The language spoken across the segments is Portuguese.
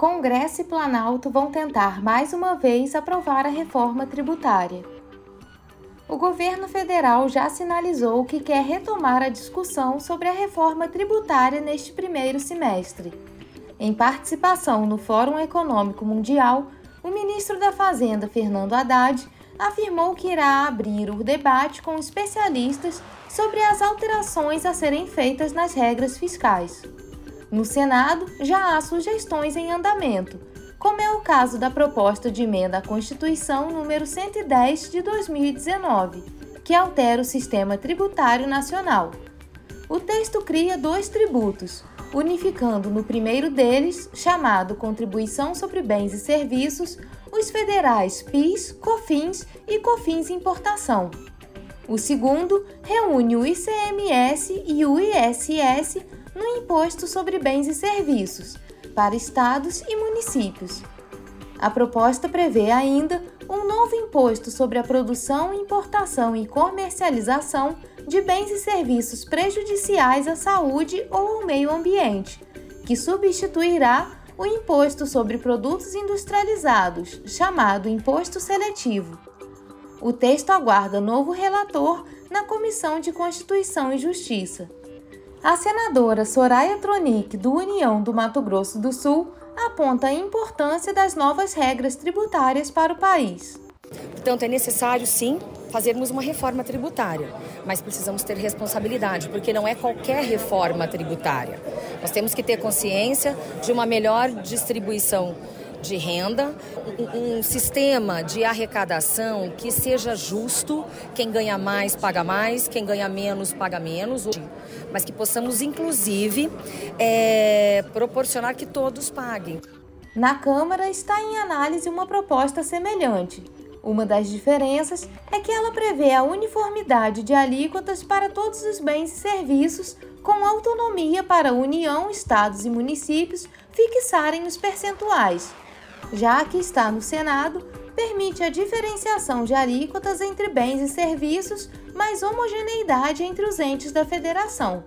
Congresso e Planalto vão tentar mais uma vez aprovar a reforma tributária. O governo federal já sinalizou que quer retomar a discussão sobre a reforma tributária neste primeiro semestre. Em participação no Fórum Econômico Mundial, o ministro da Fazenda, Fernando Haddad, afirmou que irá abrir o debate com especialistas sobre as alterações a serem feitas nas regras fiscais. No Senado, já há sugestões em andamento, como é o caso da proposta de emenda à Constituição número 110 de 2019, que altera o sistema tributário nacional. O texto cria dois tributos, unificando no primeiro deles, chamado Contribuição sobre Bens e Serviços, os federais PIS, COFINS e COFINS Importação. O segundo reúne o ICMS e o ISS no Imposto sobre Bens e Serviços para estados e municípios. A proposta prevê ainda um novo imposto sobre a produção, importação e comercialização de bens e serviços prejudiciais à saúde ou ao meio ambiente, que substituirá o imposto sobre produtos industrializados, chamado Imposto Seletivo. O texto aguarda novo relator na Comissão de Constituição e Justiça. A senadora Soraya Tronic, do União do Mato Grosso do Sul, aponta a importância das novas regras tributárias para o país. Portanto, é necessário, sim, fazermos uma reforma tributária, mas precisamos ter responsabilidade, porque não é qualquer reforma tributária. Nós temos que ter consciência de uma melhor distribuição de renda, um, um, sistema de arrecadação que seja justo, quem ganha mais paga mais, quem ganha menos paga menos, mas que possamos inclusive é, proporcionar que todos paguem. Na Câmara está em análise uma proposta semelhante. Uma das diferenças é que ela prevê a uniformidade de alíquotas para todos os bens e serviços, com autonomia para a União, estados e municípios fixarem os percentuais já que está no Senado, permite a diferenciação de alíquotas entre bens e serviços, mas homogeneidade entre os entes da federação.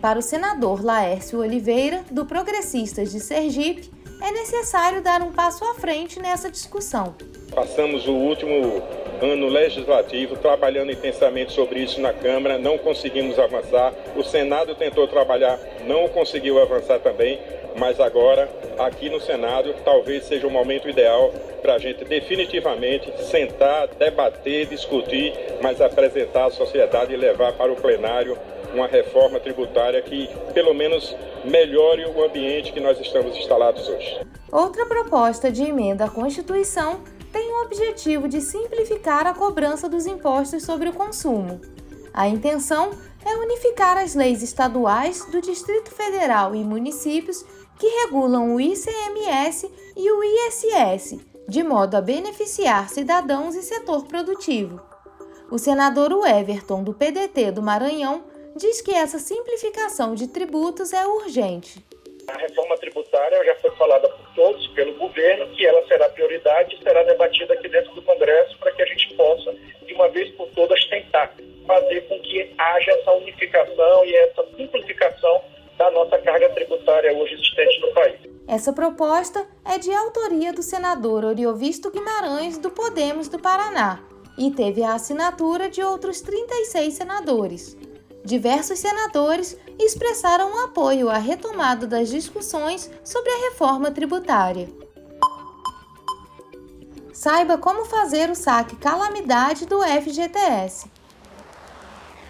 Para o senador Laércio Oliveira, do Progressistas de Sergipe, é necessário dar um passo à frente nessa discussão. Passamos o último ano legislativo trabalhando intensamente sobre isso na Câmara, não conseguimos avançar. O Senado tentou trabalhar, não conseguiu avançar também, mas agora, aqui no Senado, talvez seja o momento ideal para a gente definitivamente sentar, debater, discutir, mas apresentar à sociedade e levar para o plenário uma reforma tributária que, pelo menos, melhore o ambiente que nós estamos instalados hoje. Outra proposta de emenda à Constituição tem o objetivo de simplificar a cobrança dos impostos sobre o consumo. A intenção é unificar as leis estaduais do Distrito Federal e municípios que regulam o ICMS e o ISS, de modo a beneficiar cidadãos e setor produtivo. O senador Everton, do PDT do Maranhão, diz que essa simplificação de tributos é urgente. A reforma tributária já foi falada por todos, pelo governo, que ela será prioridade e será debatida aqui dentro do Congresso para que a gente possa, de uma vez por todas, tentar fazer com que haja essa unificação e essa simplificação da nossa carga tributária hoje. Essa proposta é de autoria do senador Oriovisto Guimarães, do Podemos do Paraná, e teve a assinatura de outros 36 senadores. Diversos senadores expressaram apoio à retomada das discussões sobre a reforma tributária. Saiba como fazer o saque calamidade do FGTS.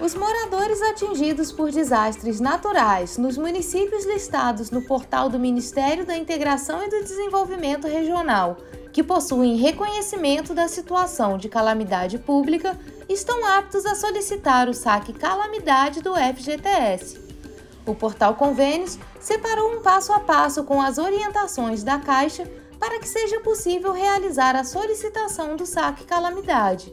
Os moradores atingidos por desastres naturais nos municípios listados no portal do Ministério da Integração e do Desenvolvimento Regional, que possuem reconhecimento da situação de calamidade pública, estão aptos a solicitar o saque calamidade do FGTS. O portal Convênios separou um passo a passo com as orientações da Caixa para que seja possível realizar a solicitação do saque calamidade.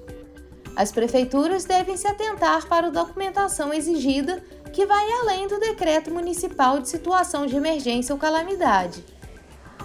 As prefeituras devem se atentar para a documentação exigida, que vai além do Decreto Municipal de Situação de Emergência ou Calamidade.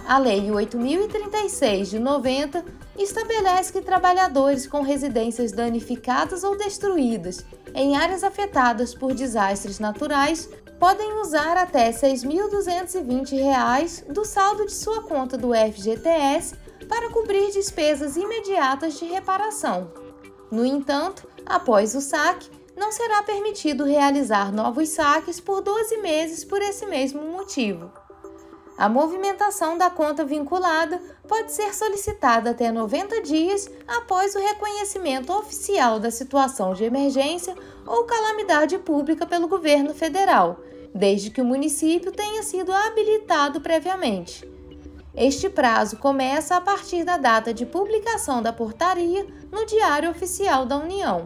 A Lei 8036 de 90 estabelece que trabalhadores com residências danificadas ou destruídas em áreas afetadas por desastres naturais podem usar até R$ 6.220 do saldo de sua conta do FGTS para cobrir despesas imediatas de reparação. No entanto, após o saque, não será permitido realizar novos saques por 12 meses por esse mesmo motivo. A movimentação da conta vinculada pode ser solicitada até 90 dias após o reconhecimento oficial da situação de emergência ou calamidade pública pelo governo federal, desde que o município tenha sido habilitado previamente. Este prazo começa a partir da data de publicação da portaria no Diário Oficial da União.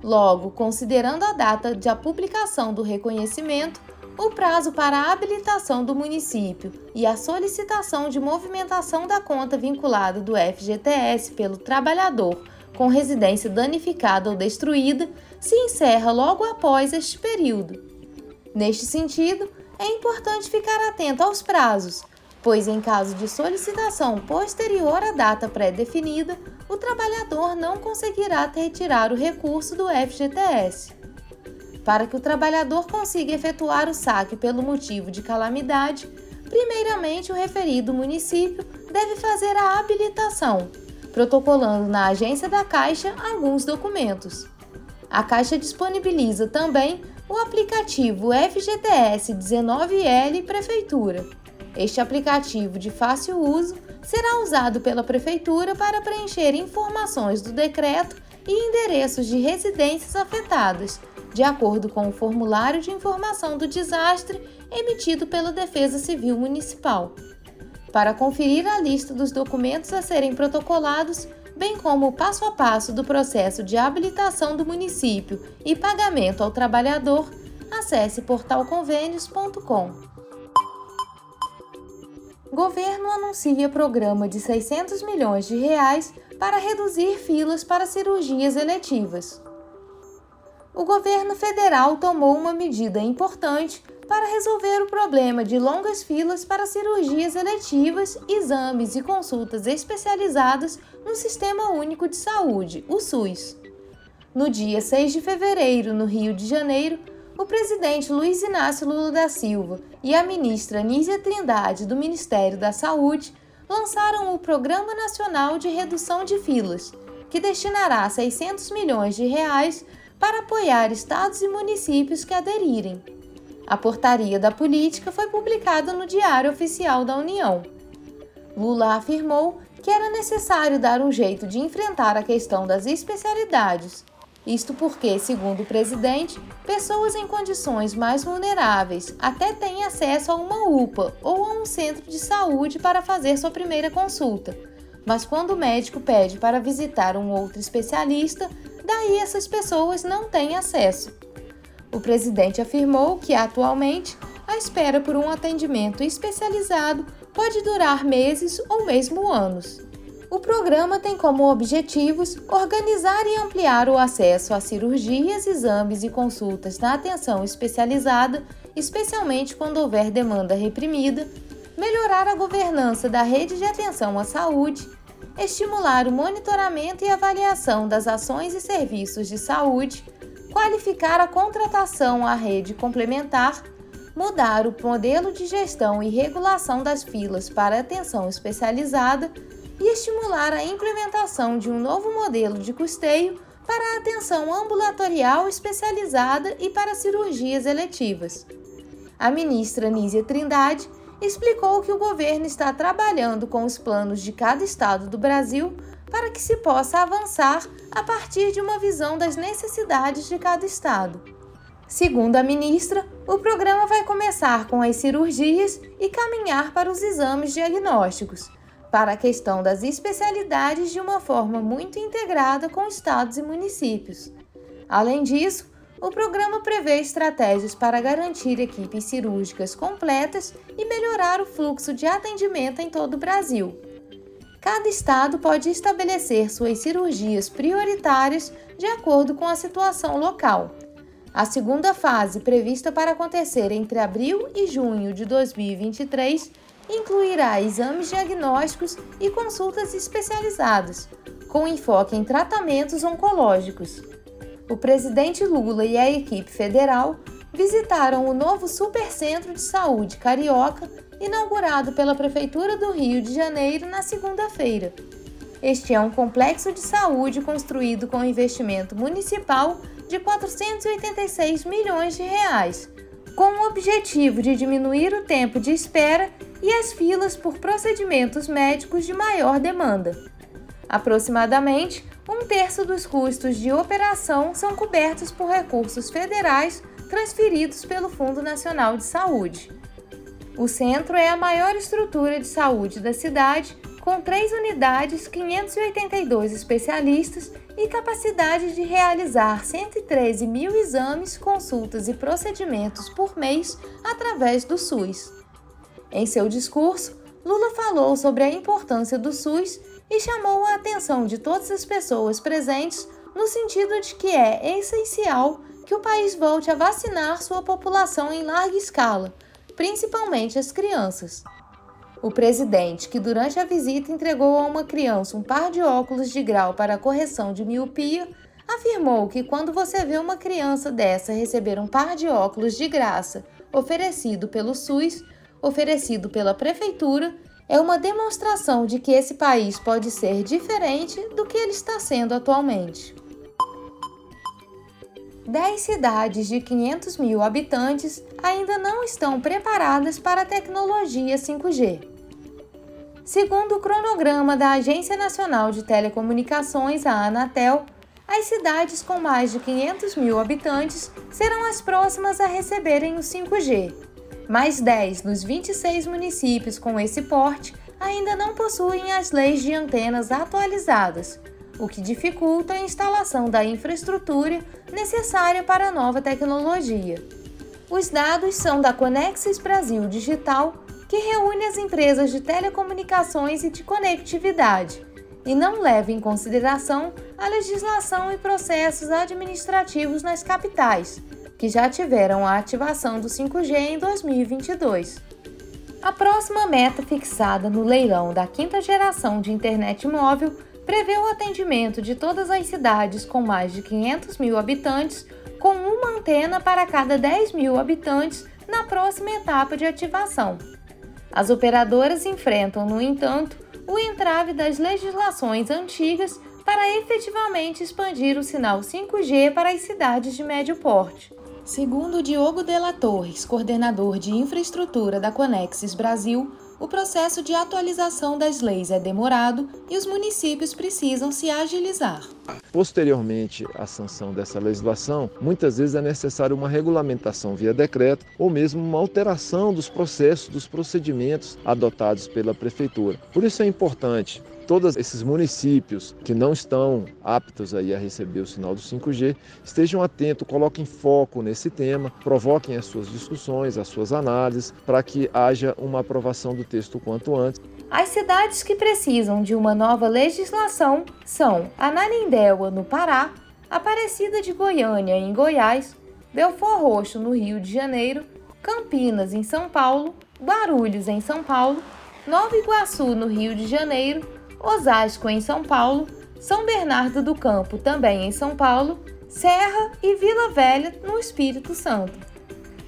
Logo, considerando a data de a publicação do reconhecimento, o prazo para a habilitação do município e a solicitação de movimentação da conta vinculada do FGTS pelo trabalhador com residência danificada ou destruída se encerra logo após este período. Neste sentido, é importante ficar atento aos prazos, pois, em caso de solicitação posterior à data pré-definida, o trabalhador não conseguirá retirar o recurso do FGTS. Para que o trabalhador consiga efetuar o saque pelo motivo de calamidade, primeiramente o referido município deve fazer a habilitação, protocolando na agência da Caixa alguns documentos. A Caixa disponibiliza também o aplicativo FGTS 19L Prefeitura. Este aplicativo de fácil uso será usado pela Prefeitura para preencher informações do decreto e endereços de residências afetadas de acordo com o formulário de informação do desastre emitido pela Defesa Civil Municipal. Para conferir a lista dos documentos a serem protocolados, bem como o passo a passo do processo de habilitação do município e pagamento ao trabalhador, acesse portalconvênios.com. Governo anuncia programa de 600 milhões de reais para reduzir filas para cirurgias eletivas o governo federal tomou uma medida importante para resolver o problema de longas filas para cirurgias eletivas, exames e consultas especializadas no Sistema Único de Saúde, o SUS. No dia 6 de fevereiro, no Rio de Janeiro, o presidente Luiz Inácio Lula da Silva e a ministra Nízia Trindade, do Ministério da Saúde, lançaram o Programa Nacional de Redução de Filas, que destinará 600 milhões de reais para apoiar estados e municípios que aderirem. A portaria da política foi publicada no Diário Oficial da União. Lula afirmou que era necessário dar um jeito de enfrentar a questão das especialidades. Isto porque, segundo o presidente, pessoas em condições mais vulneráveis até têm acesso a uma UPA ou a um centro de saúde para fazer sua primeira consulta. Mas quando o médico pede para visitar um outro especialista, daí essas pessoas não têm acesso. O presidente afirmou que, atualmente, a espera por um atendimento especializado pode durar meses ou mesmo anos. O programa tem como objetivos organizar e ampliar o acesso a cirurgias, exames e consultas na atenção especializada, especialmente quando houver demanda reprimida, melhorar a governança da rede de atenção à saúde, estimular o monitoramento e avaliação das ações e serviços de saúde, qualificar a contratação à rede complementar, mudar o modelo de gestão e regulação das filas para atenção especializada e estimular a implementação de um novo modelo de custeio para a atenção ambulatorial especializada e para cirurgias eletivas. A ministra Nízia Trindade explicou que o governo está trabalhando com os planos de cada estado do Brasil para que se possa avançar a partir de uma visão das necessidades de cada estado. Segundo a ministra, o programa vai começar com as cirurgias e caminhar para os exames diagnósticos, para a questão das especialidades de uma forma muito integrada com estados e municípios. Além disso, o programa prevê estratégias para garantir equipes cirúrgicas completas e melhorar o fluxo de atendimento em todo o Brasil. cada estado pode estabelecer suas cirurgias prioritárias de acordo com a situação local. A segunda fase, prevista para acontecer entre abril e junho de 2023, incluirá exames diagnósticos e consultas especializadas, com enfoque em tratamentos oncológicos. O presidente Lula e a equipe federal visitaram o novo Supercentro de Saúde Carioca inaugurado pela Prefeitura do Rio de Janeiro na segunda-feira. Este é um complexo de saúde construído com investimento municipal de 486 milhões de reais, com o objetivo de diminuir o tempo de espera e as filas por procedimentos médicos de maior demanda. Aproximadamente um terço dos custos de operação são cobertos por recursos federais transferidos pelo Fundo Nacional de Saúde. O centro é a maior estrutura de saúde da cidade, com três unidades, 582 especialistas e capacidade de realizar 113 mil exames, consultas e procedimentos por mês através do SUS. Em seu discurso, Lula falou sobre a importância do SUS e chamou a atenção de todas as pessoas presentes no sentido de que é essencial que o país volte a vacinar sua população em larga escala principalmente as crianças. O presidente, que durante a visita entregou a uma criança um par de óculos de grau para correção de miopia, afirmou que quando você vê uma criança dessa receber um par de óculos de graça oferecido pelo SUS, oferecido pela prefeitura, é uma demonstração de que esse país pode ser diferente do que ele está sendo atualmente. 10 cidades de 500 mil habitantes ainda não estão preparadas para a tecnologia 5G. Segundo o cronograma da Agência Nacional de Telecomunicações, a Anatel, as cidades com mais de 500 mil habitantes serão as próximas a receberem o 5G. Mais 10 dos 26 municípios com esse porte ainda não possuem as leis de antenas atualizadas, o que dificulta a instalação da infraestrutura necessária para a nova tecnologia. Os dados são da Conexis Brasil Digital, que reúne as empresas de telecomunicações e de conectividade, e não leva em consideração a legislação e processos administrativos nas capitais, que já tiveram a ativação do 5G em 2022. A próxima meta fixada no leilão da quinta geração de internet móvel prevê o atendimento de todas as cidades com mais de 500 mil habitantes, com uma antena para cada 10 mil habitantes na próxima etapa de ativação. As operadoras enfrentam, no entanto, o entrave das legislações antigas para efetivamente expandir o sinal 5G para as cidades de médio porte. Segundo Diogo Della Torres, coordenador de infraestrutura da Conexis Brasil, o processo de atualização das leis é demorado e os municípios precisam se agilizar. Posteriormente à sanção dessa legislação, muitas vezes é necessário uma regulamentação via decreto ou mesmo uma alteração dos processos, dos procedimentos adotados pela prefeitura. Por isso é importante todos esses municípios que não estão aptos aí a receber o sinal do 5G estejam atentos, coloquem foco nesse tema, provoquem as suas discussões, as suas análises, para que haja uma aprovação do texto quanto antes. As cidades que precisam de uma nova legislação são Ananindeua, no Pará, Aparecida de Goiânia, em Goiás, Belfor Roxo, no Rio de Janeiro, Campinas, em São Paulo, Guarulhos, em São Paulo, Nova Iguaçu, no Rio de Janeiro, Osasco em São Paulo, São Bernardo do Campo também em São Paulo, Serra e Vila Velha no Espírito Santo.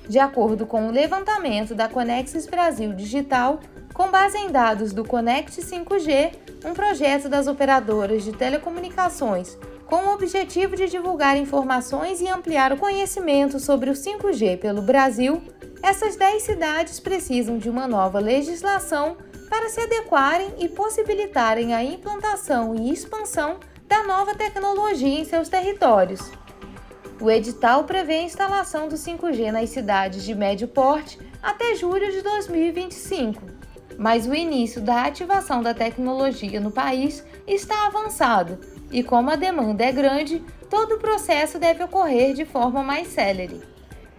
De acordo com o levantamento da Conexis Brasil Digital, com base em dados do Conect 5G, um projeto das operadoras de telecomunicações com o objetivo de divulgar informações e ampliar o conhecimento sobre o 5G pelo Brasil, essas 10 cidades precisam de uma nova legislação para se adequarem e possibilitarem a implantação e expansão da nova tecnologia em seus territórios. O edital prevê a instalação do 5G nas cidades de médio porte até julho de 2025, mas o início da ativação da tecnologia no país está avançado e, como a demanda é grande, todo o processo deve ocorrer de forma mais célere.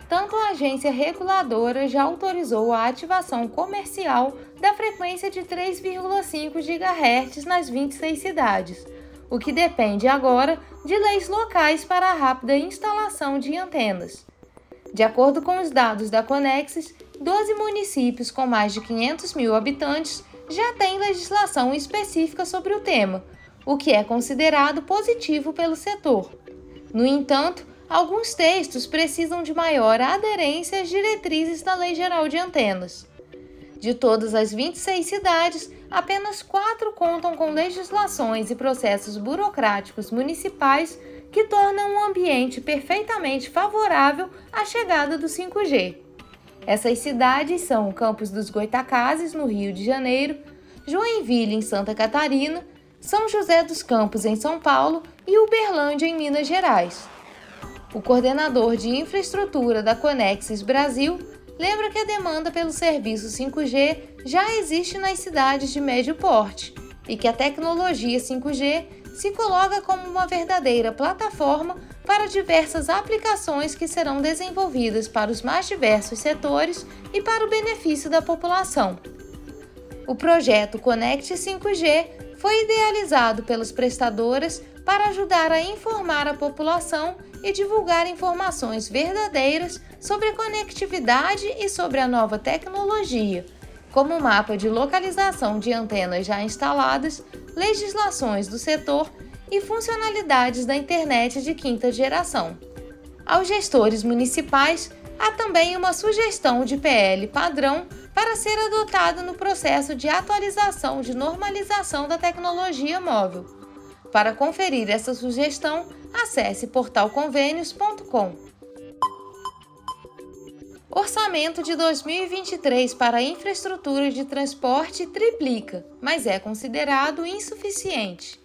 Tanto a agência reguladora já autorizou a ativação comercial da frequência de 3,5 GHz nas 26 cidades, o que depende agora de leis locais para a rápida instalação de antenas. De acordo com os dados da Conexis, 12 municípios com mais de 500 mil habitantes já têm legislação específica sobre o tema, o que é considerado positivo pelo setor. No entanto, alguns textos precisam de maior aderência às diretrizes da Lei Geral de Antenas. De todas as 26 cidades, apenas quatro contam com legislações e processos burocráticos municipais que tornam um ambiente perfeitamente favorável à chegada do 5G. Essas cidades são Campos dos Goitacazes, no Rio de Janeiro, Joinville, em Santa Catarina, São José dos Campos, em São Paulo e Uberlândia, em Minas Gerais. O coordenador de infraestrutura da Conexis Brasil lembra que a demanda pelo serviço 5G já existe nas cidades de médio porte e que a tecnologia 5G se coloca como uma verdadeira plataforma para diversas aplicações que serão desenvolvidas para os mais diversos setores e para o benefício da população. O projeto Conect 5G foi idealizado pelas prestadoras para ajudar a informar a população e divulgar informações verdadeiras sobre conectividade e sobre a nova tecnologia, como mapa de localização de antenas já instaladas, legislações do setor e funcionalidades da internet de quinta geração. Aos gestores municipais, há também uma sugestão de PL padrão para ser adotado no processo de atualização de normalização da tecnologia móvel. Para conferir essa sugestão, acesse portalconvênios.com. Orçamento de 2023 para infraestrutura de transporte triplica, mas é considerado insuficiente.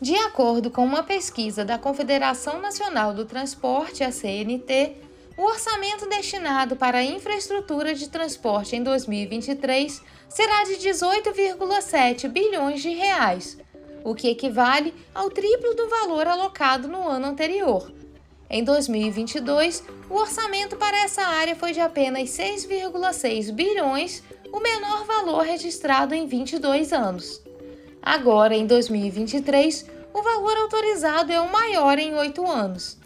De acordo com uma pesquisa da Confederação Nacional do Transporte, a CNT, o orçamento destinado para a infraestrutura de transporte em 2023 será de 18,7 bilhões de reais, o que equivale ao triplo do valor alocado no ano anterior. Em 2022, o orçamento para essa área foi de apenas 6,6 bilhões, o menor valor registrado em 22 anos. Agora, em 2023, o valor autorizado é o maior em oito anos.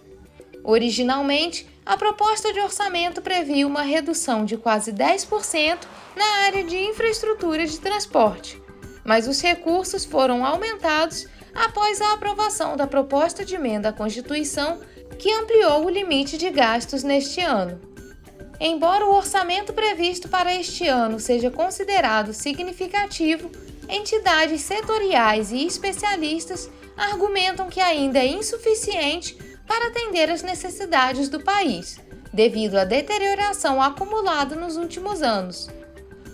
Originalmente, a proposta de orçamento previa uma redução de quase 10% na área de infraestrutura de transporte, mas os recursos foram aumentados após a aprovação da proposta de emenda à Constituição que ampliou o limite de gastos neste ano. Embora o orçamento previsto para este ano seja considerado significativo, entidades setoriais e especialistas argumentam que ainda é insuficiente para atender às necessidades do país, devido à deterioração acumulada nos últimos anos.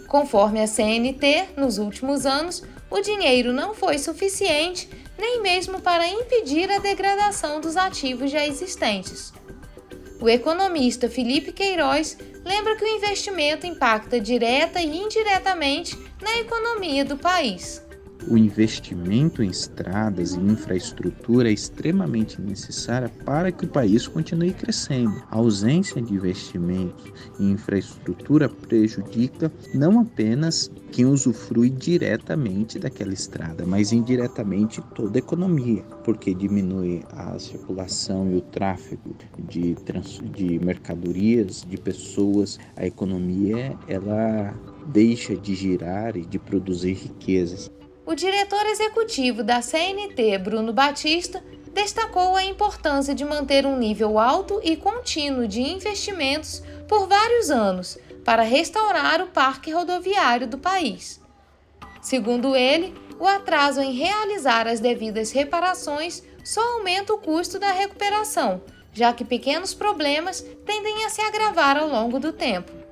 Conforme a CNT, nos últimos anos, o dinheiro não foi suficiente nem mesmo para impedir a degradação dos ativos já existentes. O economista Felipe Queiroz lembra que o investimento impacta direta e indiretamente na economia do país. O investimento em estradas e infraestrutura é extremamente necessária para que o país continue crescendo. A ausência de investimentos em infraestrutura prejudica não apenas quem usufrui diretamente daquela estrada, mas indiretamente toda a economia, porque diminui a circulação e o tráfego de, de mercadorias, de pessoas. A economia ela deixa de girar e de produzir riquezas. O diretor executivo da CNT, Bruno Batista, destacou a importância de manter um nível alto e contínuo de investimentos por vários anos para restaurar o parque rodoviário do país. Segundo ele, o atraso em realizar as devidas reparações só aumenta o custo da recuperação, já que pequenos problemas tendem a se agravar ao longo do tempo.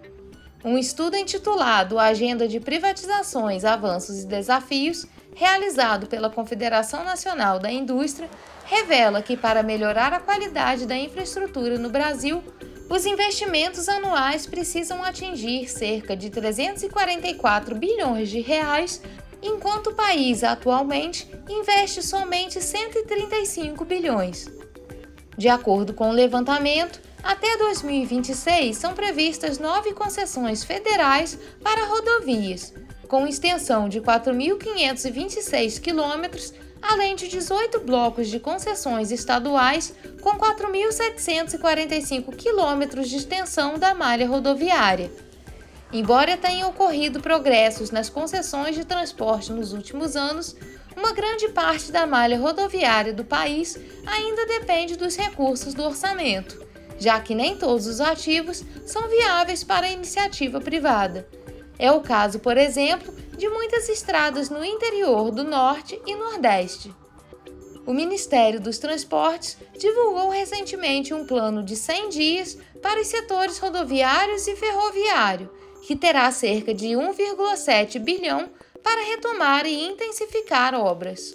Um estudo intitulado Agenda de Privatizações, Avanços e Desafios, realizado pela Confederação Nacional da Indústria, revela que para melhorar a qualidade da infraestrutura no Brasil, os investimentos anuais precisam atingir cerca de 344 bilhões de reais, enquanto o país atualmente investe somente 135 bilhões. De acordo com o levantamento, Até 2026 são previstas nove concessões federais para rodovias, com extensão de 4.526 quilômetros, além de 18 blocos de concessões estaduais com 4.745 quilômetros de extensão da malha rodoviária. Embora tenham ocorrido progressos nas concessões de transporte nos últimos anos, uma grande parte da malha rodoviária do país ainda depende dos recursos do orçamento, já que nem todos os ativos são viáveis para iniciativa privada. É o caso, por exemplo, de muitas estradas no interior do Norte e Nordeste. O Ministério dos Transportes divulgou recentemente um plano de 100 dias para os setores rodoviários e ferroviário que terá cerca de 1,7 bilhão para retomar e intensificar obras.